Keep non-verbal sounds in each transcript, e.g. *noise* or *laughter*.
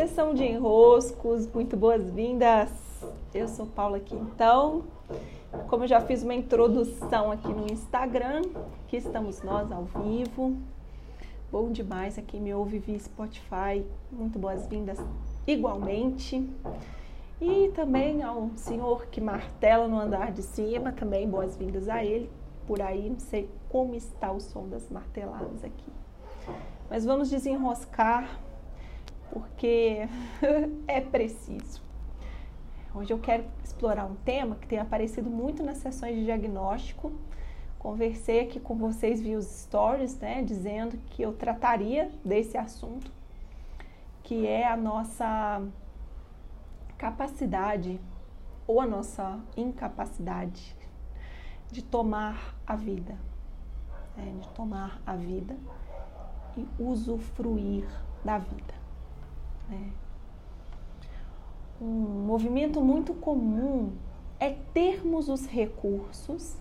Sessão de enroscos, muito boas-vindas. Eu sou Paula Quintão. Como já fiz uma introdução aqui no Instagram, aqui estamos nós ao vivo. Bom demais aqui me ouve via Spotify. Muito boas-vindas igualmente. E também ao senhor que martela no andar de cima, também boas-vindas a ele. Por aí, não sei como está o som das marteladas aqui. Mas vamos desenroscar, porque *laughs* é preciso. Hoje eu quero explorar um tema que tem aparecido muito nas sessões de diagnóstico. Conversei aqui com vocês via os stories, né, dizendo que eu trataria desse assunto, que é a nossa capacidade ou a nossa incapacidade de tomar a vida, né? de tomar a vida e usufruir da vida. Né? Um movimento muito comum é termos os recursos,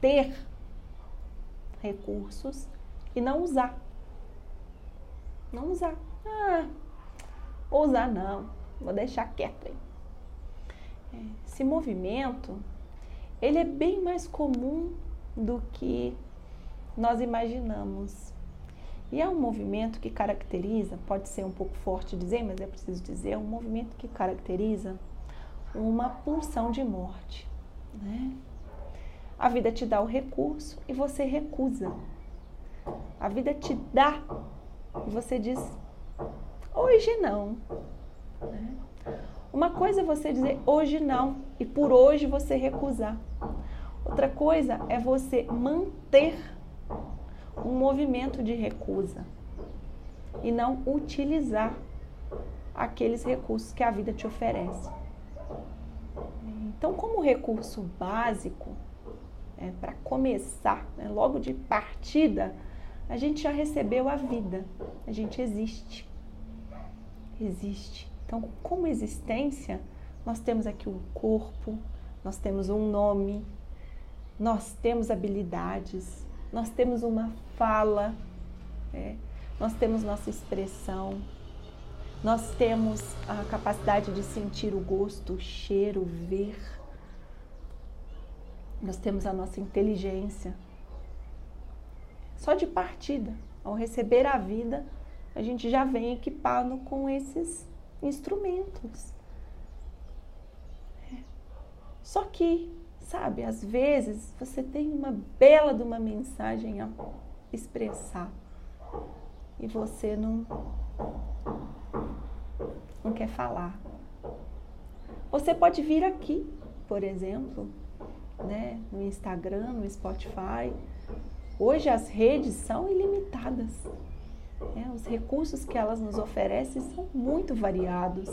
ter recursos e não usar. Não usar. Ah, vou usar não vou deixar quieto aí. É, esse movimento, ele é bem mais comum do que nós imaginamos. E é um movimento que caracteriza, pode ser um pouco forte dizer, mas é preciso dizer, é um movimento que caracteriza uma pulsão de morte. Né? A vida te dá o recurso e você recusa. A vida te dá e você diz: hoje não. Né? Uma coisa é você dizer hoje não e por hoje você recusar. Outra coisa é você manter um movimento de recusa e não utilizar aqueles recursos que a vida te oferece. Então, como recurso básico, é, para começar, né, logo de partida, a gente já recebeu a vida, a gente existe. Existe. Então, como existência, nós temos aqui um corpo, nós temos um nome, nós temos habilidades, nós temos uma fala, é, nós temos nossa expressão, nós temos a capacidade de sentir o gosto, o cheiro, ver. Nós temos a nossa inteligência. Só de partida, ao receber a vida, a gente já vem equipado com esses instrumentos. É. Só que, sabe, às vezes você tem uma bela de uma mensagem a expressar e você não não quer falar. Você pode vir aqui, por exemplo, né, no Instagram, no Spotify. Hoje as redes são ilimitadas. É, os recursos que elas nos oferecem são muito variados,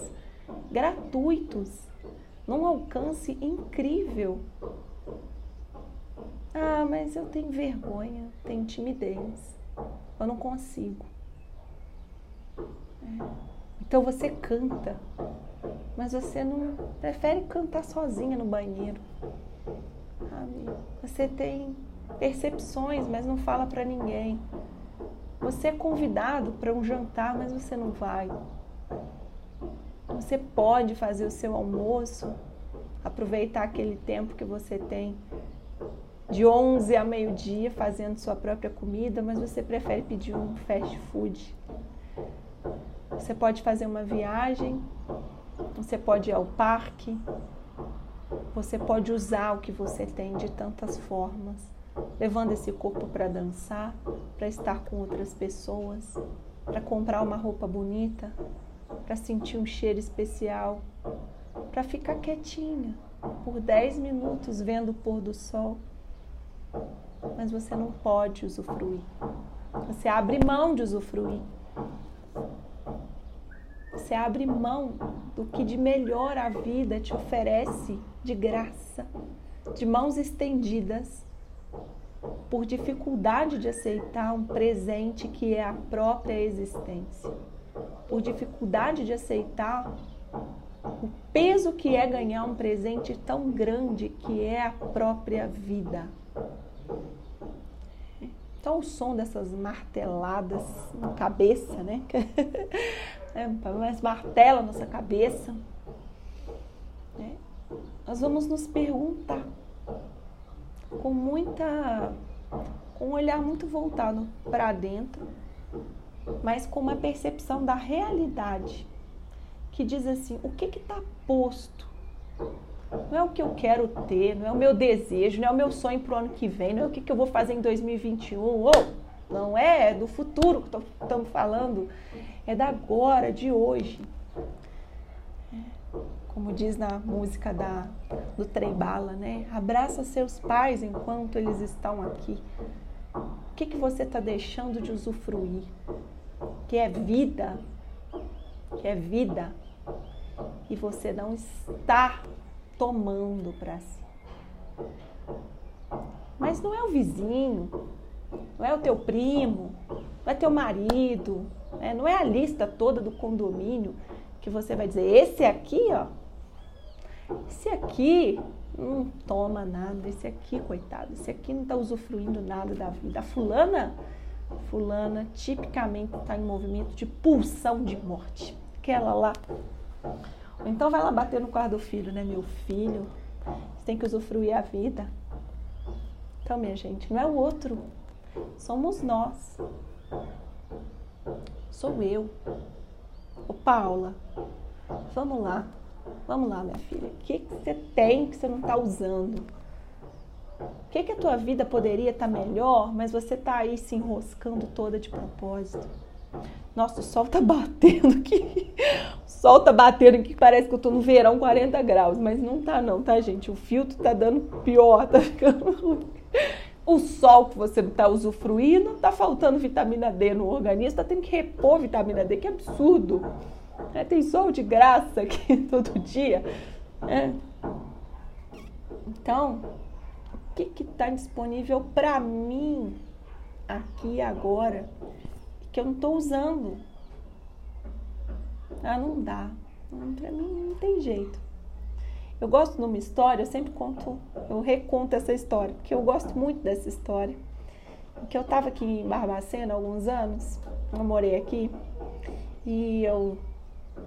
gratuitos, num alcance incrível. Ah, mas eu tenho vergonha, tenho timidez, eu não consigo. É. Então você canta, mas você não prefere cantar sozinha no banheiro. Você tem percepções, mas não fala para ninguém. Você é convidado para um jantar, mas você não vai. Você pode fazer o seu almoço, aproveitar aquele tempo que você tem de 11 a meio-dia fazendo sua própria comida, mas você prefere pedir um fast food. Você pode fazer uma viagem, você pode ir ao parque, você pode usar o que você tem de tantas formas levando esse corpo para dançar, para estar com outras pessoas, para comprar uma roupa bonita, para sentir um cheiro especial, para ficar quietinha por 10 minutos vendo o pôr do sol. Mas você não pode usufruir. Você abre mão de usufruir. Você abre mão do que de melhor a vida te oferece de graça, de mãos estendidas por dificuldade de aceitar um presente que é a própria existência, por dificuldade de aceitar o peso que é ganhar um presente tão grande que é a própria vida. Então, o som dessas marteladas na cabeça, né? *laughs* né? mais martela nossa cabeça. Né? Nós vamos nos perguntar com muita, com um olhar muito voltado para dentro, mas com uma percepção da realidade que diz assim: o que está posto? Não é o que eu quero ter, não é o meu desejo, não é o meu sonho para o ano que vem, não é o que, que eu vou fazer em 2021. Ou, não é do futuro que estamos falando, é da agora, de hoje. É, como diz na música da, do Trem Bala, né? Abraça seus pais enquanto eles estão aqui. O que, que você está deixando de usufruir? Que é vida, que é vida, e você não está tomando para si. Mas não é o vizinho, não é o teu primo, não é teu marido, né? não é a lista toda do condomínio que você vai dizer, esse aqui, ó, esse aqui não toma nada, esse aqui, coitado, esse aqui não está usufruindo nada da vida. A fulana, fulana tipicamente está em movimento de pulsão de morte. Aquela lá. Ou então vai lá bater no quarto do filho, né? Meu filho, você tem que usufruir a vida. Então, minha gente, não é o outro, somos nós. Sou eu. Ô Paula, vamos lá. Vamos lá, minha filha. O que, que você tem que você não está usando? O que, que a tua vida poderia estar tá melhor, mas você está aí se enroscando toda de propósito? Nossa, o sol tá *laughs* batendo aqui. O sol tá batendo aqui, parece que eu tô no verão 40 graus, mas não tá não, tá, gente? O filtro tá dando pior, tá ficando *laughs* ruim. O sol que você tá usufruindo, tá faltando vitamina D no organismo, tá tendo que repor vitamina D, que absurdo. É, tem sol de graça aqui *laughs* todo dia. É. Então, que está disponível para mim aqui agora que eu não estou usando? Ah, não dá. Para mim não tem jeito. Eu gosto de uma história, eu sempre conto, eu reconto essa história, porque eu gosto muito dessa história. Que eu estava aqui em Barbacena há alguns anos, eu morei aqui, e eu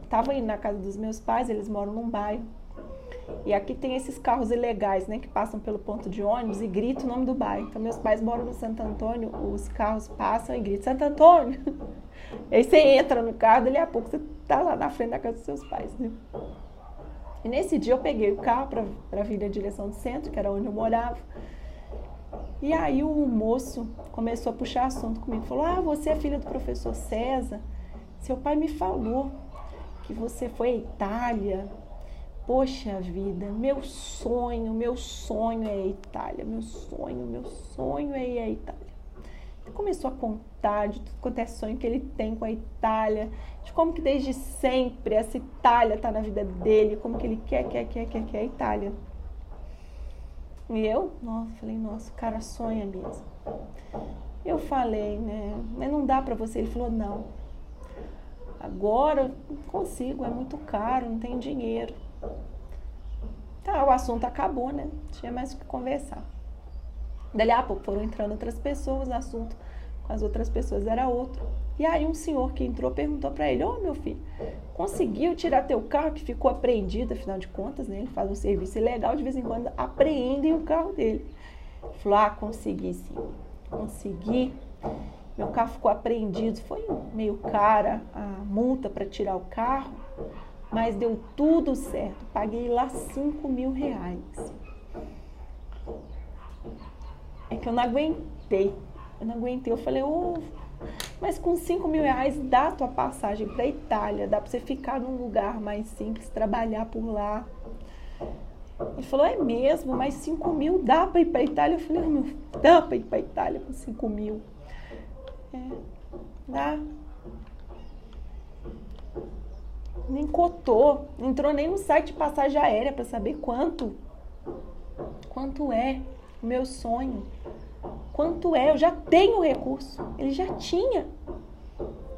estava indo na casa dos meus pais, eles moram num bairro. E aqui tem esses carros ilegais, né, que passam pelo ponto de ônibus e gritam o nome do bairro. Então, meus pais moram no Santo Antônio, os carros passam e gritam: Santo Antônio! *laughs* Aí você entra no carro, dali a pouco você tá lá na frente da casa dos seus pais, né? E nesse dia eu peguei o carro para vir na direção do centro, que era onde eu morava. E aí o moço começou a puxar assunto comigo. Falou: Ah, você é filha do professor César? Seu pai me falou que você foi à Itália. Poxa vida, meu sonho, meu sonho é a Itália, meu sonho, meu sonho é à Itália. Ele começou a contar de tudo quanto é sonho que ele tem com a Itália, de como que desde sempre essa Itália está na vida dele, como que ele quer, quer, quer, quer, quer a Itália. E eu, nossa, falei, nossa, o cara sonha mesmo. Eu falei, né, mas não dá para você. Ele falou, não, Agora não consigo, é muito caro, não tenho dinheiro. Tá, o assunto acabou, né? Tinha mais o que conversar. Dali a pouco foram entrando outras pessoas, o assunto com as outras pessoas era outro. E aí um senhor que entrou perguntou para ele: "Ô, oh, meu filho, conseguiu tirar teu carro que ficou apreendido, afinal de contas, né? Ele faz um serviço ilegal, de vez em quando apreendem o carro dele". Ele falou: "Ah, consegui sim. Consegui. Meu carro ficou apreendido, foi meio cara a multa para tirar o carro, mas deu tudo certo. Paguei lá 5 mil reais. É que eu não aguentei. Eu não aguentei. Eu falei, mas com 5 mil reais dá a tua passagem para Itália, dá para você ficar num lugar mais simples, trabalhar por lá. Ele falou, é mesmo, mas 5 mil dá para ir para Itália? Eu falei, meu, dá para ir para Itália com 5 mil. É, dá. Nem cotou, entrou nem no site de passagem aérea para saber quanto. Quanto é o meu sonho. Quanto é? Eu já tenho recurso. Ele já tinha.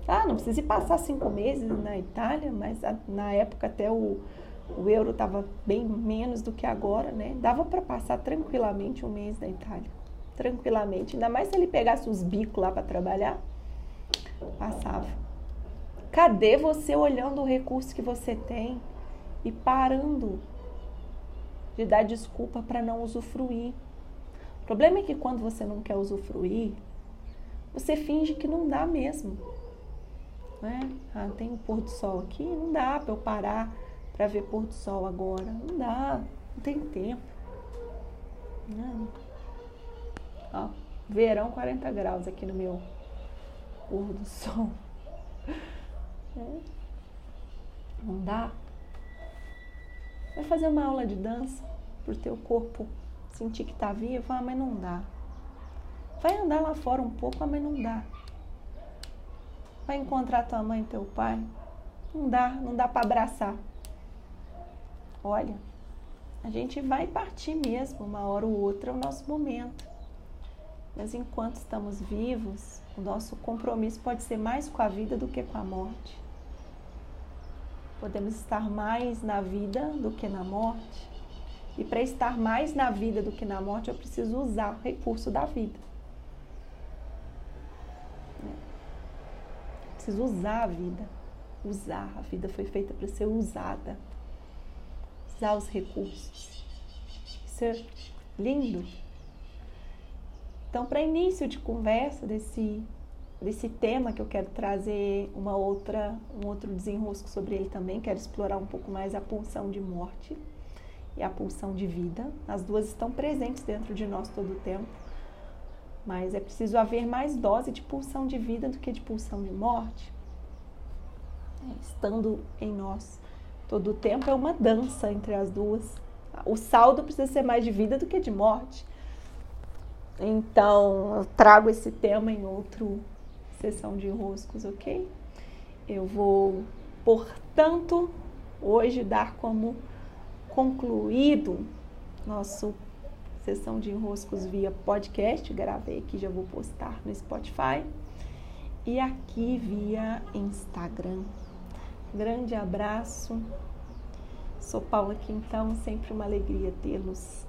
Ah, não precisa ir passar cinco meses na Itália, mas na época até o, o euro estava bem menos do que agora, né? Dava para passar tranquilamente um mês na Itália tranquilamente. Ainda mais se ele pegasse os bicos lá para trabalhar, passava. Cadê você olhando o recurso que você tem e parando de dar desculpa para não usufruir? O problema é que quando você não quer usufruir, você finge que não dá mesmo. Né? Ah, tem um pôr do sol aqui, não dá para eu parar para ver pôr do sol agora. Não dá, não tem tempo. Não. Ó, verão 40 graus aqui no meu pôr do sol. Não dá. Vai fazer uma aula de dança pro teu corpo sentir que tá vivo, ah, mas não dá. Vai andar lá fora um pouco, ah, mas não dá. Vai encontrar tua mãe e teu pai. Não dá, não dá para abraçar. Olha, a gente vai partir mesmo, uma hora ou outra é o nosso momento. Mas enquanto estamos vivos, o nosso compromisso pode ser mais com a vida do que com a morte. Podemos estar mais na vida do que na morte. E para estar mais na vida do que na morte, eu preciso usar o recurso da vida. preciso usar a vida. Usar. A vida foi feita para ser usada. Usar os recursos. Isso é lindo. Então, para início de conversa desse, desse tema que eu quero trazer uma outra, um outro desenrosco sobre ele também, quero explorar um pouco mais a pulsão de morte e a pulsão de vida. As duas estão presentes dentro de nós todo o tempo mas é preciso haver mais dose de pulsão de vida do que de pulsão de morte. É, estando em nós todo o tempo, é uma dança entre as duas. O saldo precisa ser mais de vida do que de morte. Então, eu trago esse tema em outro sessão de enroscos, ok? Eu vou, portanto, hoje dar como concluído nosso sessão de enroscos via podcast, gravei aqui, já vou postar no Spotify. E aqui via Instagram. Grande abraço. Sou Paula Quintão, sempre uma alegria tê-los